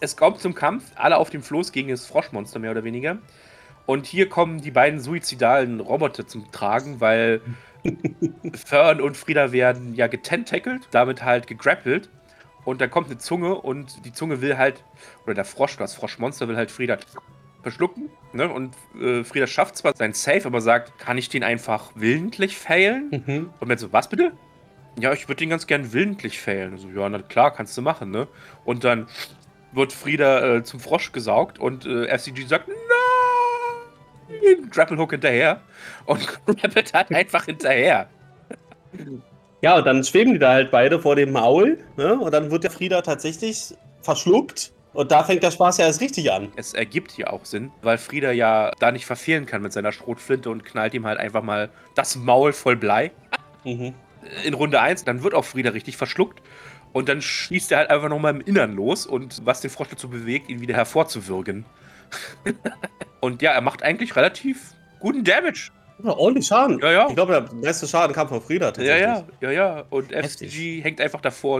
Es kommt zum Kampf, alle auf dem Floß gegen das Froschmonster, mehr oder weniger. Und hier kommen die beiden suizidalen Roboter zum Tragen, weil Fern und Frieda werden ja getentackelt, damit halt gegrappelt. Und dann kommt eine Zunge und die Zunge will halt, oder der Frosch, das Froschmonster will halt Frieda verschlucken. Ne? Und äh, Frieda schafft zwar sein Safe, aber sagt, kann ich den einfach willentlich failen? Mhm. Und mir so, was bitte? Ja, ich würde den ganz gern willentlich failen. So, ja, na klar, kannst du machen, ne? Und dann wird Frieda äh, zum Frosch gesaugt und äh, FCG sagt, nein! Grapple Hook hinterher und grappelt halt einfach hinterher. Ja, und dann schweben die da halt beide vor dem Maul. Ne? Und dann wird der Frieda tatsächlich verschluckt. Und da fängt der Spaß ja erst richtig an. Es ergibt hier auch Sinn, weil Frieda ja da nicht verfehlen kann mit seiner Schrotflinte und knallt ihm halt einfach mal das Maul voll Blei. Mhm. in Runde 1, dann wird auch Frieda richtig verschluckt. Und dann schießt er halt einfach nochmal im Innern los und was den Frosch dazu bewegt, ihn wieder hervorzuwürgen. und ja, er macht eigentlich relativ guten Damage. Ja, ordentlich Schaden. Ja, ja. Ich glaube, der meiste Schaden kam von Frieda Ja, tatsächlich. ja, ja, ja. Und. FCG hängt einfach davor